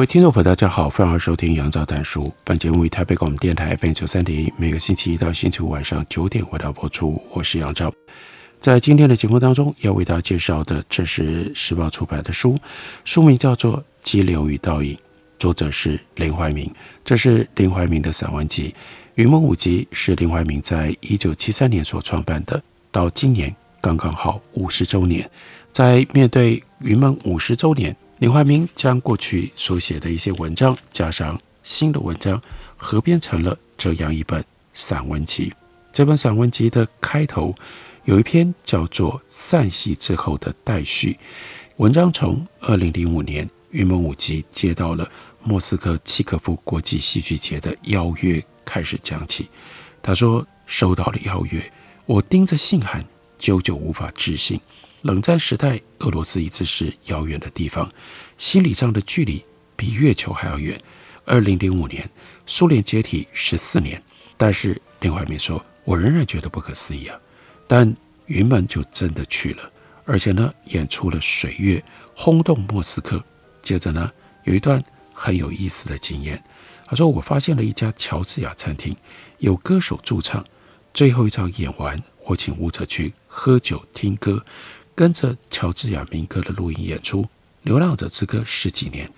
各位听众朋友，大家好，欢迎收听杨照谈书。本节目为台北广播电台 FM 九三点一，每个星期一到星期五晚上九点为大家播出。我是杨照。在今天的节目当中，要为大家介绍的，这是时报出版的书，书名叫做《激流与倒影》，作者是林怀民。这是林怀民的散文集《云梦五集》，是林怀民在一九七三年所创办的，到今年刚刚好五十周年。在面对云梦五十周年，林怀民将过去所写的一些文章加上新的文章，合编成了这样一本散文集。这本散文集的开头有一篇叫做《散戏之后的待续》，文章从二零零五年云门舞集接到了莫斯科契诃夫国际戏剧节的邀约开始讲起。他说：“收到了邀约，我盯着信函，久久无法置信。”冷战时代，俄罗斯一直是遥远的地方，心理上的距离比月球还要远。二零零五年，苏联解体十四年，但是林怀民说：“我仍然觉得不可思议啊。”但云门就真的去了，而且呢，演出了《水月》，轰动莫斯科。接着呢，有一段很有意思的经验。他说：“我发现了一家乔治亚餐厅，有歌手驻唱。最后一场演完，我请舞者去喝酒听歌。”跟着乔治亚民歌的录音演出《流浪者之歌》十几年，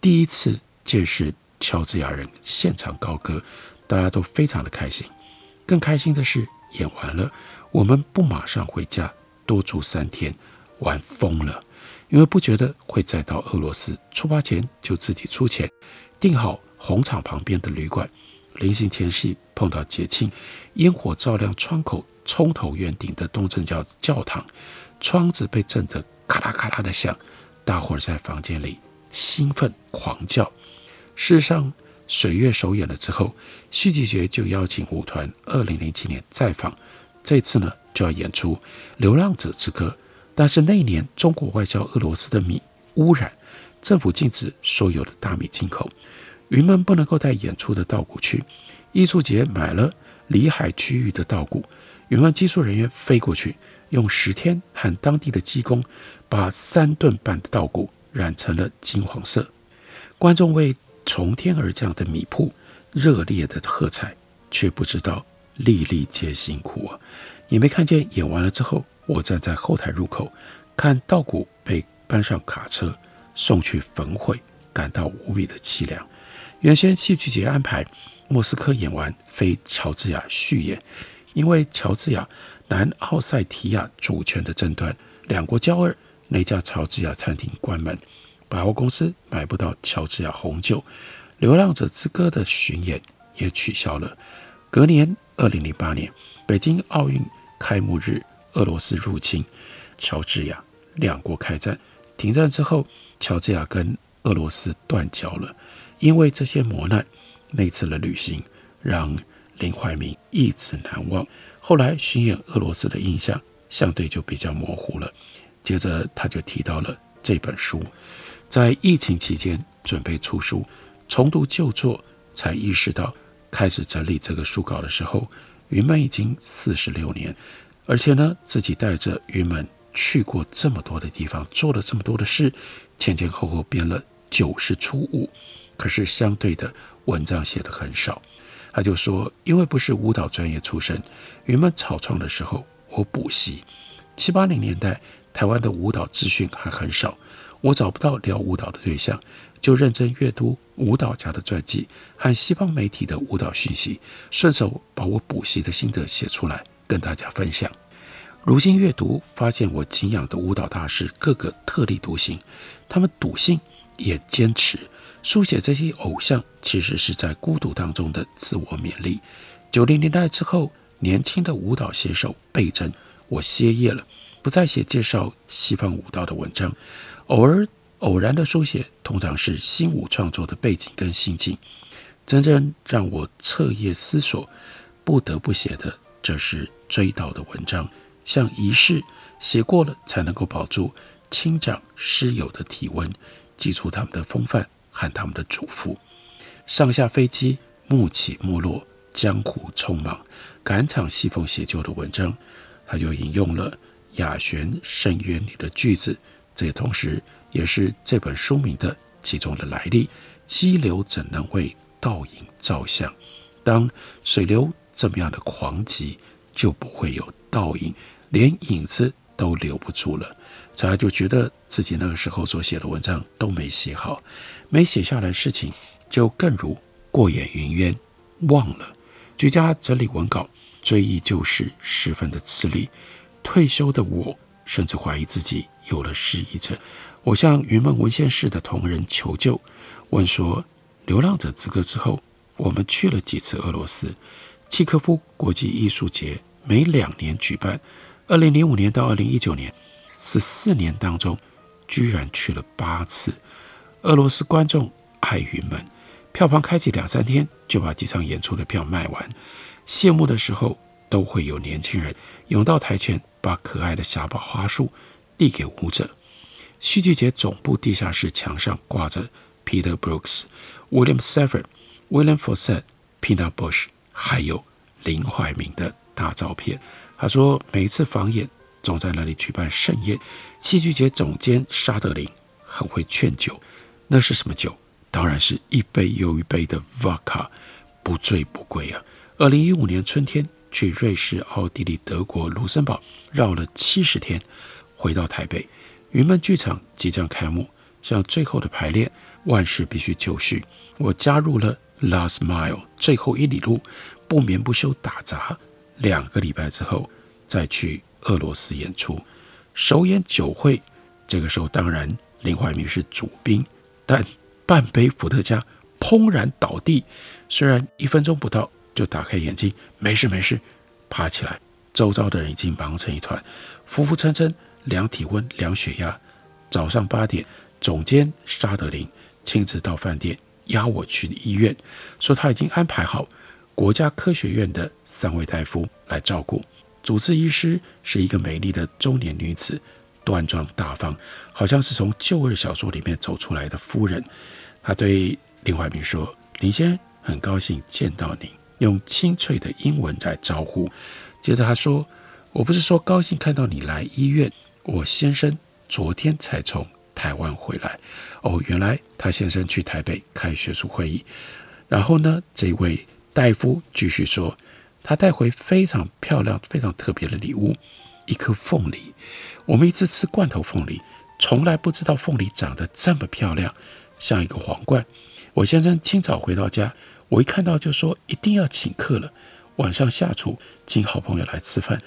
第一次见识乔治亚人现场高歌，大家都非常的开心。更开心的是，演完了，我们不马上回家，多住三天，玩疯了，因为不觉得会再到俄罗斯。出发前就自己出钱订好红场旁边的旅馆。临行前夕碰到节庆，烟火照亮窗口，葱头圆顶的东正教教堂。窗子被震得咔啦咔啦的响，大伙儿在房间里兴奋狂叫。事实上，水月首演了之后，戏剧节就邀请舞团二零零七年再访，这次呢就要演出《流浪者之歌》。但是那一年中国外销俄罗斯的米污染，政府禁止所有的大米进口，云门不能够带演出的稻谷去。艺术节买了里海区域的稻谷，云门技术人员飞过去。用十天和当地的技工把三吨半的稻谷染成了金黄色，观众为从天而降的米铺热烈的喝彩，却不知道粒粒皆辛苦啊！也没看见演完了之后，我站在后台入口看稻谷被搬上卡车送去焚毁，感到无比的凄凉。原先戏剧节安排莫斯科演完飞乔治亚续演，因为乔治亚。南奥塞提亚主权的争端，两国交恶，那家乔治亚餐厅关门，百货公司买不到乔治亚红酒，《流浪者之歌》的巡演也取消了。隔年，二零零八年，北京奥运开幕日，俄罗斯入侵乔治亚，两国开战。停战之后，乔治亚跟俄罗斯断交了。因为这些磨难，那次的旅行让林怀民一直难忘。后来巡演俄罗斯的印象相对就比较模糊了。接着他就提到了这本书，在疫情期间准备出书，重读旧作，才意识到开始整理这个书稿的时候，云门已经四十六年，而且呢自己带着云门去过这么多的地方，做了这么多的事，前前后后编了九十出五，可是相对的文章写得很少。他就说，因为不是舞蹈专业出身，云门草创的时候，我补习。七八零年代，台湾的舞蹈资讯还很少，我找不到聊舞蹈的对象，就认真阅读舞蹈家的传记和西方媒体的舞蹈讯息，顺手把我补习的心得写出来，跟大家分享。如今阅读，发现我敬仰的舞蹈大师个个特立独行，他们笃信也坚持。书写这些偶像，其实是在孤独当中的自我勉励。九零年代之后，年轻的舞蹈写手倍增，我歇业了，不再写介绍西方舞蹈的文章，偶尔偶然的书写，通常是新舞创作的背景跟心境。真正让我彻夜思索，不得不写的，这是追悼的文章，像仪式，写过了才能够保住亲长师友的体温，记住他们的风范和他们的嘱咐。上下飞机，幕起幕落，江湖匆忙，赶场戏凤写就的文章，他就引用了雅玄深渊里的句子，这也同时也是这本书名的其中的来历。激流怎能为倒影照相？当水流这么样的狂急，就不会有倒影，连影子都留不住了。所以就觉得自己那个时候所写的文章都没写好，没写下来的事情。就更如过眼云烟，忘了。居家整理文稿，追忆旧事，十分的吃力。退休的我，甚至怀疑自己有了失忆症。我向云梦文献室的同仁求救，问说：《流浪者之歌》之后，我们去了几次俄罗斯？契科夫国际艺术节每两年举办，二零零五年到二零一九年，十四年当中，居然去了八次。俄罗斯观众爱云门。票房开启两三天就把几场演出的票卖完，谢幕的时候都会有年轻人涌到台前，把可爱的小宝花束递给舞者。戏剧节总部地下室墙上挂着 Peter Brooks、William Sever、William Fawcett、Peanut Bush，还有林怀民的大照片。他说，每一次访演总在那里举办盛宴。戏剧节总监沙德林很会劝酒，那是什么酒？当然是一杯又一杯的 Vodka，不醉不归啊！二零一五年春天去瑞士、奥地利、德国、卢森堡绕了七十天，回到台北，云门剧场即将开幕，像最后的排练，万事必须就绪。我加入了 Last Mile 最后一里路，不眠不休打杂。两个礼拜之后再去俄罗斯演出，首演酒会。这个时候当然林怀民是主宾，但。半杯伏特加砰然倒地，虽然一分钟不到就打开眼睛，没事没事，爬起来，周遭的人已经忙成一团，浮浮沉沉量体温、量血压。早上八点，总监沙德林亲自到饭店押我去医院，说他已经安排好国家科学院的三位大夫来照顾。主治医师是一个美丽的中年女子，端庄大方，好像是从旧日小说里面走出来的夫人。她对林怀民说：“林先生，很高兴见到你。”用清脆的英文在招呼。接着他说：“我不是说高兴看到你来医院，我先生昨天才从台湾回来。哦，原来他先生去台北开学术会议。然后呢，这位大夫继续说，他带回非常漂亮、非常特别的礼物，一颗凤梨。我们一直吃罐头凤梨，从来不知道凤梨长得这么漂亮。”像一个皇冠。我先生清早回到家，我一看到就说一定要请客了。晚上下厨，请好朋友来吃饭。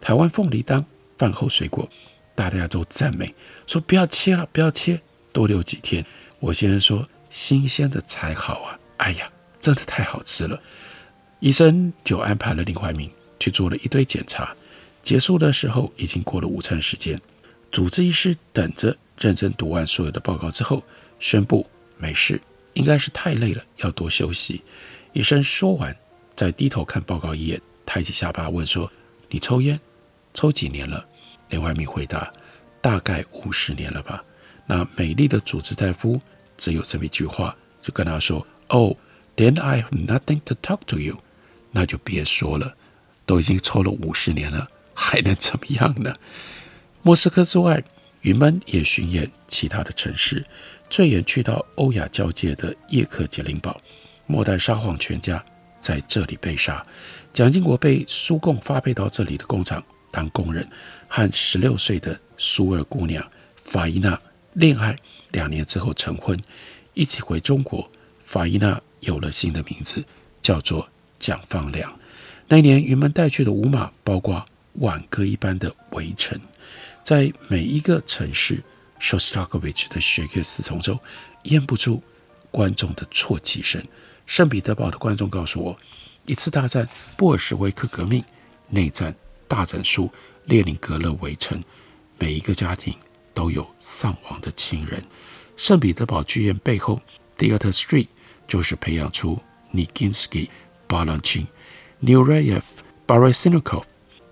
台湾凤梨当饭后水果，大家都赞美，说不要切了，不要切，多留几天。我先生说新鲜的才好啊！哎呀，真的太好吃了。医生就安排了林怀民去做了一堆检查。结束的时候已经过了午餐时间，主治医师等着认真读完所有的报告之后。宣布没事，应该是太累了，要多休息。医生说完，再低头看报告一眼，抬起下巴问说：“你抽烟？抽几年了？”林怀民回答：“大概五十年了吧。”那美丽的主治大夫只有这么一句话，就跟他说哦 then I have nothing to talk to you。”那就别说了，都已经抽了五十年了，还能怎么样呢？莫斯科之外，云门也巡演其他的城市。最远去到欧亚交界的叶克捷琳堡，末代沙皇全家在这里被杀。蒋经国被苏共发配到这里的工厂当工人，和十六岁的苏俄姑娘法伊娜恋爱，两年之后成婚，一起回中国。法伊娜有了新的名字，叫做蒋方良。那一年云门带去的舞马，包括挽歌一般的围城，在每一个城市。肖斯塔科维奇的弦乐四重奏咽不住观众的啜泣声。圣彼得堡的观众告诉我，一次大战、布尔什维克革命、内战、大整肃、列宁格勒围城，每一个家庭都有丧亡的亲人。圣彼得堡剧院背后，Theater Street 就是培养出 Nikinsky、Balanchine、Nureyev、Barysinikov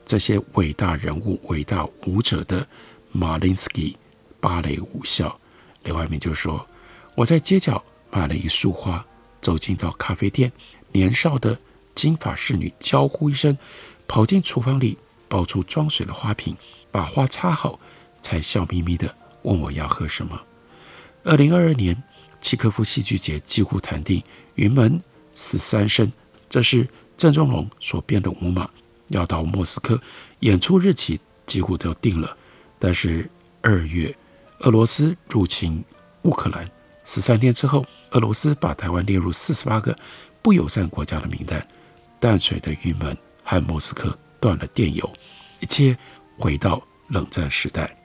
这些伟大人物、伟大舞者的马林斯基芭蕾舞校。林怀民就说：“我在街角买了一束花，走进到咖啡店，年少的金发侍女娇呼一声，跑进厨房里，抱出装水的花瓶。”把花插好，才笑眯眯地问我要喝什么。二零二二年，契诃夫戏剧节几乎谈定《云门十三声》，这是郑中龙所编的舞码，要到莫斯科演出日期几乎都定了。但是二月，俄罗斯入侵乌克兰，十三天之后，俄罗斯把台湾列入四十八个不友善国家的名单。淡水的云门和莫斯科断了电邮，一切。回到冷战时代，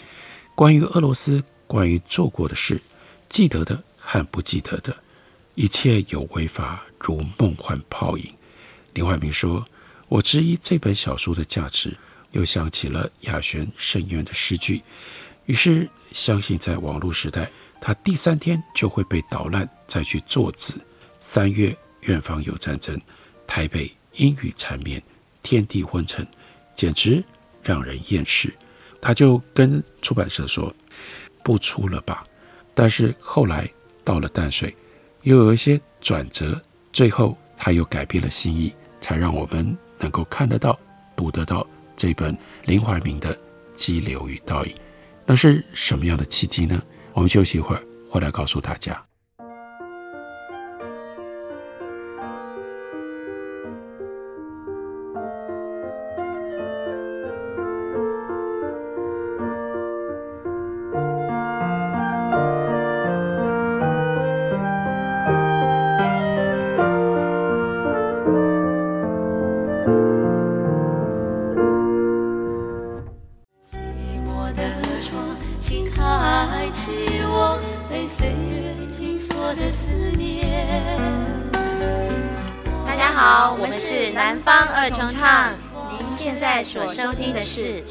关于俄罗斯，关于做过的事，记得的和不记得的，一切有为法，如梦幻泡影。林怀民说：“我质疑这本小说的价值。”又想起了亚轩深渊的诗句，于是相信在网络时代，他第三天就会被捣烂，再去作字。三月远方有战争，台北阴雨缠绵，天地昏沉，简直。让人厌世，他就跟出版社说：“不出了吧。”但是后来到了淡水，又有一些转折，最后他又改变了心意，才让我们能够看得到、读得到这本林怀民的《激流与倒影》。那是什么样的契机呢？我们休息一会儿，回来告诉大家。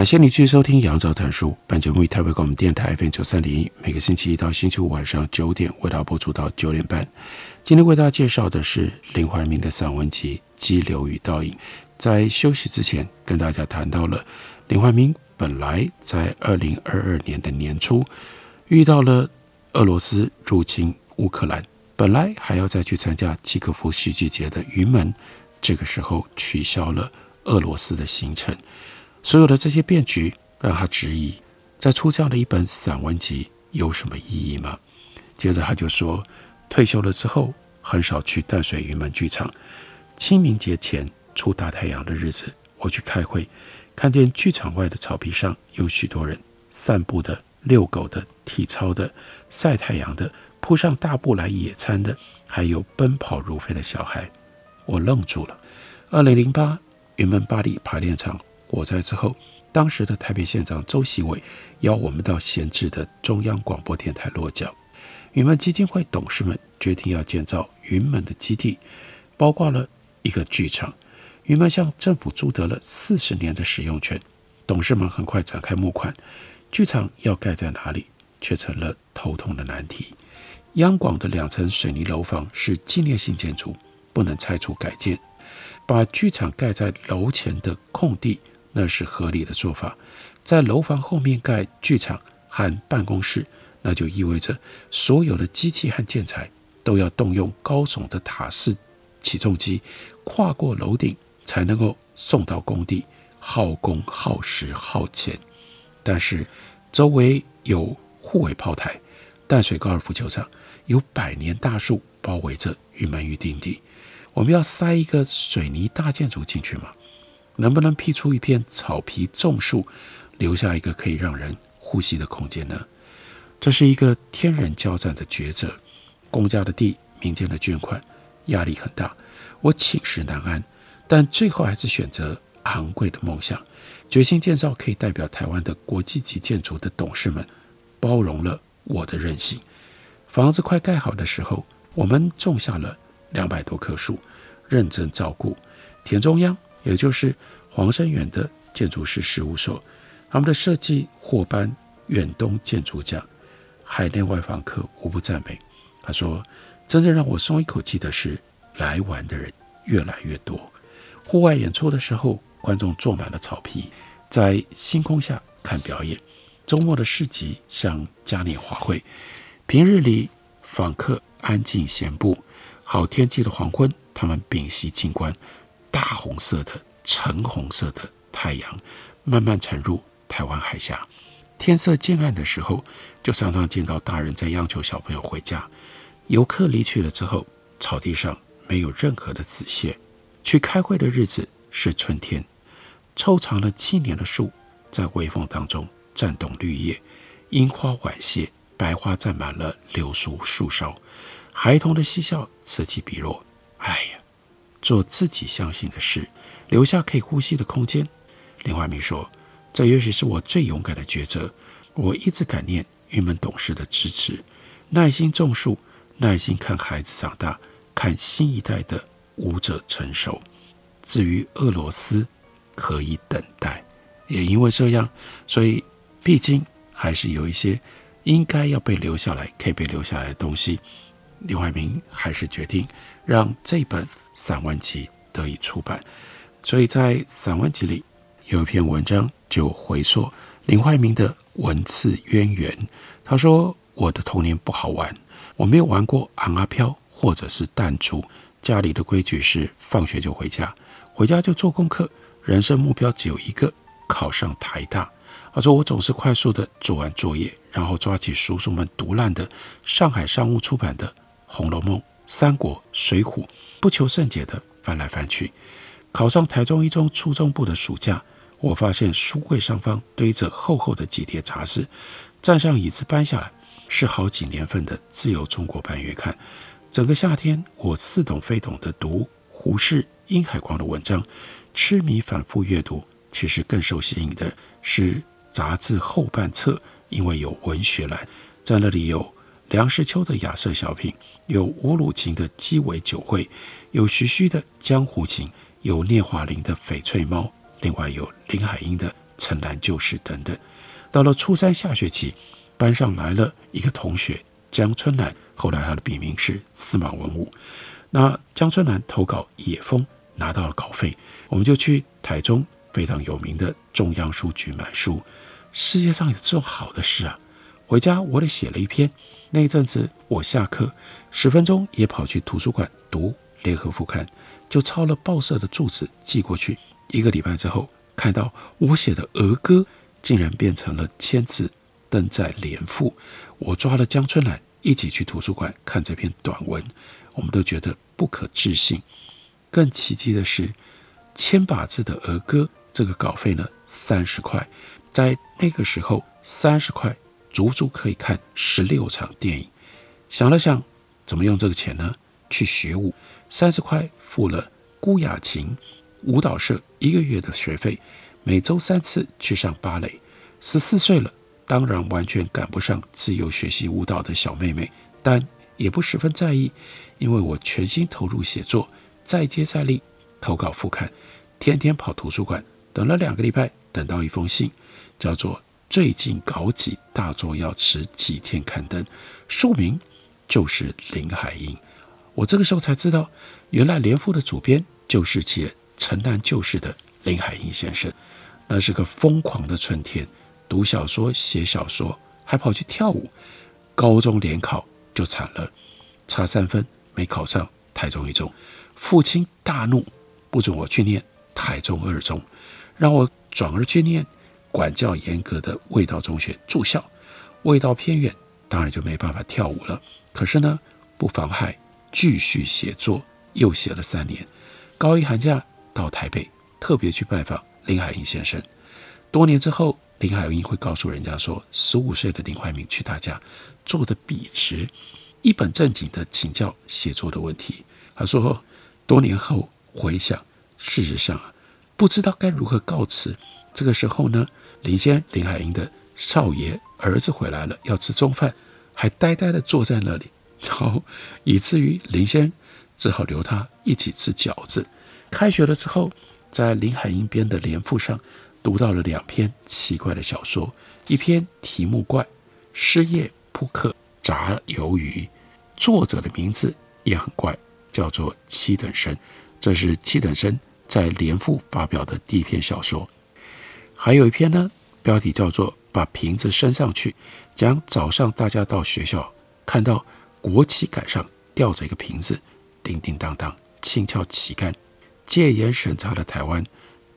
感谢你继续收听《杨照谈书》。本节目以台北广播电台 FM 九三点一，每个星期一到星期五晚上九点为大家播出到九点半。今天为大家介绍的是林怀民的散文集《激流与倒影》。在休息之前，跟大家谈到了林怀民本来在二零二二年的年初遇到了俄罗斯入侵乌克兰，本来还要再去参加契科夫戏剧节的云门，这个时候取消了俄罗斯的行程。所有的这些变局让他质疑，在出这样的一本散文集有什么意义吗？接着他就说，退休了之后很少去淡水云门剧场。清明节前出大太阳的日子，我去开会，看见剧场外的草皮上有许多人散步的、遛狗的、体操的、晒太阳的、铺上大布来野餐的，还有奔跑如飞的小孩。我愣住了。二零零八云门八里排练场。火灾之后，当时的台北县长周锡玮邀我们到闲置的中央广播电台落脚。云门基金会董事们决定要建造云门的基地，包括了一个剧场。云门向政府租得了四十年的使用权。董事们很快展开募款，剧场要盖在哪里，却成了头痛的难题。央广的两层水泥楼房是纪念性建筑，不能拆除改建。把剧场盖在楼前的空地，那是合理的做法。在楼房后面盖剧场和办公室，那就意味着所有的机器和建材都要动用高耸的塔式起重机，跨过楼顶才能够送到工地，耗工、耗时、耗钱。但是周围有护卫炮台，淡水高尔夫球场有百年大树包围着，玉门玉定地。我们要塞一个水泥大建筑进去吗？能不能辟出一片草皮种树，留下一个可以让人呼吸的空间呢？这是一个天人交战的抉择。公家的地，民间的捐款，压力很大，我寝食难安。但最后还是选择昂贵的梦想，决心建造可以代表台湾的国际级建筑的董事们，包容了我的任性。房子快盖好的时候，我们种下了。两百多棵树，认真照顾。田中央，也就是黄声远的建筑师事务所，他们的设计获颁远东建筑奖，海内外访客无不赞美。他说：“真正让我松一口气的是，来玩的人越来越多。户外演出的时候，观众坐满了草皮，在星空下看表演。周末的市集像嘉年华会，平日里访客安静闲步。”好天气的黄昏，他们屏息静观，大红色的、橙红色的太阳慢慢沉入台湾海峡。天色渐暗的时候，就常常见到大人在央求小朋友回家。游客离去了之后，草地上没有任何的纸屑。去开会的日子是春天，抽长了七年的树在微风当中颤动绿叶，樱花晚谢，白花占满了柳树树梢。孩童的嬉笑此起彼落。哎呀，做自己相信的事，留下可以呼吸的空间。林怀民说：“这也许是我最勇敢的抉择。我一直感念玉门董事的支持，耐心种树，耐心看孩子长大，看新一代的舞者成熟。至于俄罗斯，可以等待。也因为这样，所以毕竟还是有一些应该要被留下来、可以被留下来的东西。”林怀民还是决定让这本散文集得以出版，所以在散文集里有一篇文章就回溯林怀民的文字渊源。他说：“我的童年不好玩，我没有玩过昂阿飘或者是弹珠。家里的规矩是放学就回家，回家就做功课，人生目标只有一个，考上台大。”他说：“我总是快速地做完作业，然后抓起叔叔们读烂的上海商务出版的。”《红楼梦》《三国》《水浒》，不求甚解地翻来翻去。考上台中一中初中部的暑假，我发现书柜上方堆着厚厚的几叠杂志，站上椅子搬下来，是好几年份的《自由中国》半月刊。整个夏天，我似懂非懂地读胡适、殷海光的文章，痴迷反复阅读。其实更受吸引的是杂志后半册，因为有文学栏，在那里有。梁实秋的亚瑟小品，有吴鲁琴的鸡尾酒会，有徐虚的江湖情，有聂华苓的翡翠猫，另外有林海音的城南旧事等等。到了初三下学期，班上来了一个同学江春兰，后来他的笔名是司马文武。那江春兰投稿《野风》，拿到了稿费，我们就去台中非常有名的中央书局买书。世界上有这种好的事啊！回家我得写了一篇。那一阵子，我下课十分钟也跑去图书馆读《联合副刊》，就抄了报社的住址寄过去。一个礼拜之后，看到我写的儿歌竟然变成了千字，登在联副。我抓了江春兰一起去图书馆看这篇短文，我们都觉得不可置信。更奇迹的是，千把字的儿歌这个稿费呢，三十块，在那个时候三十块。足足可以看十六场电影。想了想，怎么用这个钱呢？去学舞，三十块付了孤雅琴舞蹈社一个月的学费，每周三次去上芭蕾。十四岁了，当然完全赶不上自由学习舞蹈的小妹妹，但也不十分在意，因为我全心投入写作，再接再厉，投稿副刊，天天跑图书馆，等了两个礼拜，等到一封信，叫做。最近稿几大作要迟几天刊登，书名就是林海音。我这个时候才知道，原来联副的主编就是写城南旧事的林海音先生。那是个疯狂的春天，读小说、写小说，还跑去跳舞。高中联考就惨了，差三分没考上台中一中。父亲大怒，不准我去念台中二中，让我转而去念管教严格的味道中学住校。味道偏远，当然就没办法跳舞了。可是呢，不妨碍继续写作，又写了三年。高一寒假到台北，特别去拜访。林海音先生，多年之后，林海音会告诉人家说，十五岁的林怀民去他家坐的笔直，一本正经的请教写作的问题。他说，多年后回想，事实上啊，不知道该如何告辞。这个时候呢，林先林海音的少爷儿子回来了，要吃中饭，还呆呆地坐在那里，然后以至于林先只好留他一起吃饺子。开学了之后。在林海音编的联副上，读到了两篇奇怪的小说，一篇题目怪，《失业扑克炸鱿鱼》，作者的名字也很怪，叫做七等生。这是七等生在联副发表的第一篇小说。还有一篇呢，标题叫做《把瓶子升上去》，讲早上大家到学校看到国旗杆上吊着一个瓶子，叮叮当当，轻敲旗杆。戒严审查的台湾，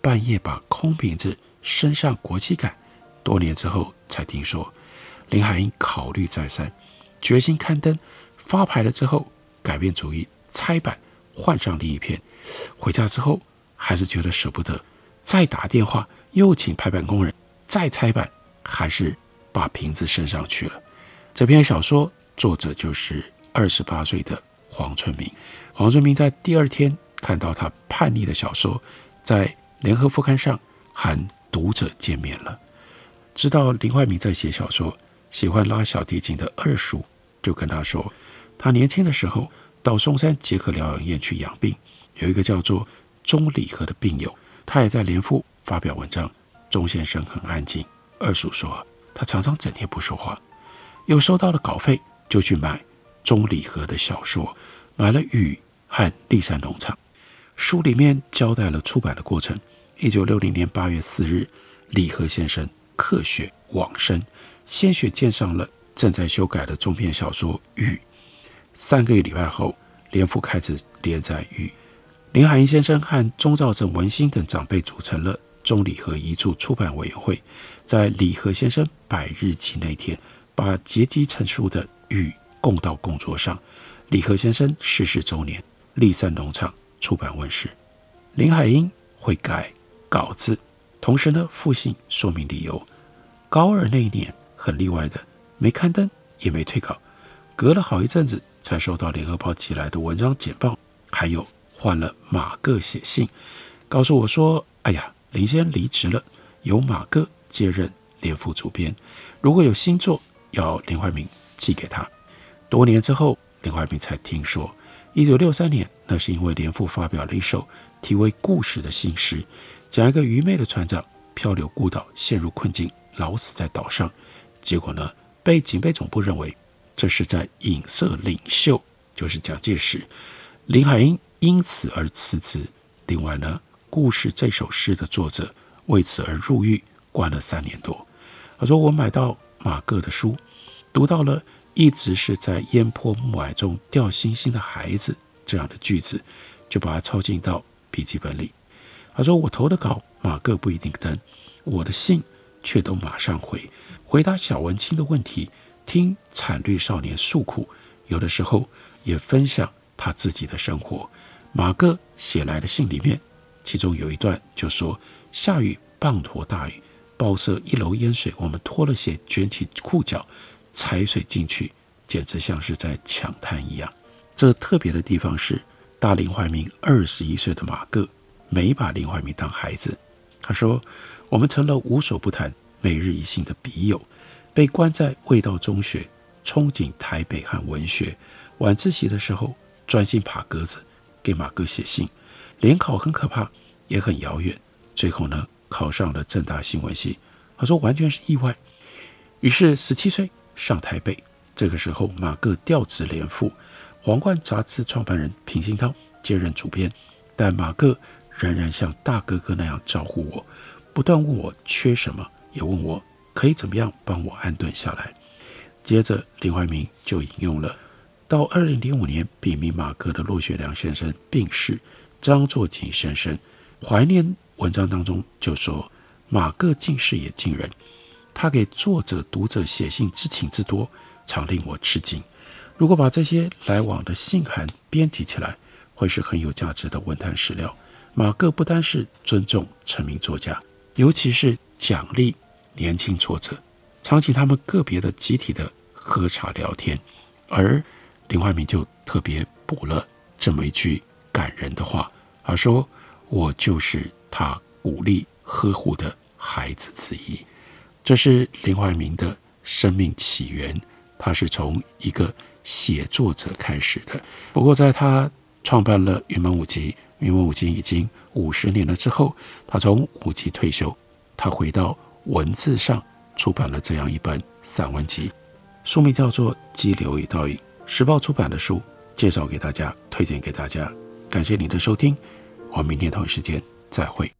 半夜把空瓶子升上国旗杆。多年之后才听说，林海音考虑再三，决心刊登。发牌了之后，改变主意，拆版换上另一篇。回家之后，还是觉得舍不得，再打电话，又请排版工人再拆版，还是把瓶子升上去了。这篇小说作者就是二十八岁的黄春明。黄春明在第二天。看到他叛逆的小说在《联合副刊》上和读者见面了，知道林怀民在写小说，喜欢拉小提琴的二叔就跟他说，他年轻的时候到松山结合疗养院去养病，有一个叫做钟礼和的病友，他也在《联副》发表文章。钟先生很安静，二叔说他常常整天不说话，又收到了稿费，就去买钟礼和的小说，买了《雨》和《立山农场》。书里面交代了出版的过程。一九六零年八月四日，李和先生客雪往生，鲜血溅上了正在修改的中篇小说《雨》。三个月礼拜后，连副开始连载《雨》。林海音先生和钟兆政、文心等长辈组成了钟礼和遗著出版委员会，在礼和先生百日忌那天，把结集成书的《雨》供到供桌上。礼和先生逝世周年，立山农场。出版问世，林海音会改稿子，同时呢，复信说明理由。高二那一年很例外的，没刊登也没退稿，隔了好一阵子才收到联合报寄来的文章简报，还有换了马哥写信，告诉我说：“哎呀，林先离职了，由马哥接任联副主编，如果有新作，要林怀民寄给他。”多年之后，林怀民才听说。一九六三年，那是因为联副发表了一首题为《故事》的新诗，讲一个愚昧的船长漂流孤岛，陷入困境，老死在岛上。结果呢，被警备总部认为这是在影射领袖，就是蒋介石。林海音因此而辞职。另外呢，《故事》这首诗的作者为此而入狱，关了三年多。他说：“我买到马各的书，读到了。”一直是在烟波暮霭中掉星星的孩子，这样的句子，就把它抄进到笔记本里。他说：“我投的稿，马各不一定登，我的信却都马上回，回答小文青的问题，听惨绿少年诉苦，有的时候也分享他自己的生活。”马哥写来的信里面，其中有一段就说：“下雨，滂沱大雨，报社一楼淹水，我们脱了鞋，卷起裤脚。”踩水进去，简直像是在抢滩一样。这特别的地方是，大林怀民二十一岁的马哥没把林怀民当孩子。他说：“我们成了无所不谈、每日一信的笔友，被关在味道中学，憧憬台北和文学。晚自习的时候，专心爬格子，给马哥写信。联考很可怕，也很遥远。最后呢，考上了政大新闻系。他说完全是意外。于是十七岁。”上台北，这个时候马哥调职联副，皇冠杂志创办人平鑫涛接任主编，但马哥仍然像大哥哥那样招呼我，不断问我缺什么，也问我可以怎么样帮我安顿下来。接着林怀民就引用了到二零零五年笔名马各的骆学良先生病逝，张作锦先生怀念文章当中就说马各竟是也惊人，他给作者读者写信之情之多，常令我吃惊。如果把这些来往的信函编辑起来，会是很有价值的文坛史料。马各不单是尊重成名作家，尤其是奖励年轻作者，常请他们个别的、集体的喝茶聊天。而林怀民就特别补了这么一句感人的话，他说：“我就是他鼓励呵护的孩子之一。”这是林怀民的生命起源，他是从一个。写作者开始的。不过，在他创办了云门舞集，云门舞集已经五十年了之后，他从舞集退休，他回到文字上，出版了这样一本散文集，书名叫做《激流与倒影》，时报出版的书，介绍给大家，推荐给大家。感谢您的收听，我们明天同一时间再会。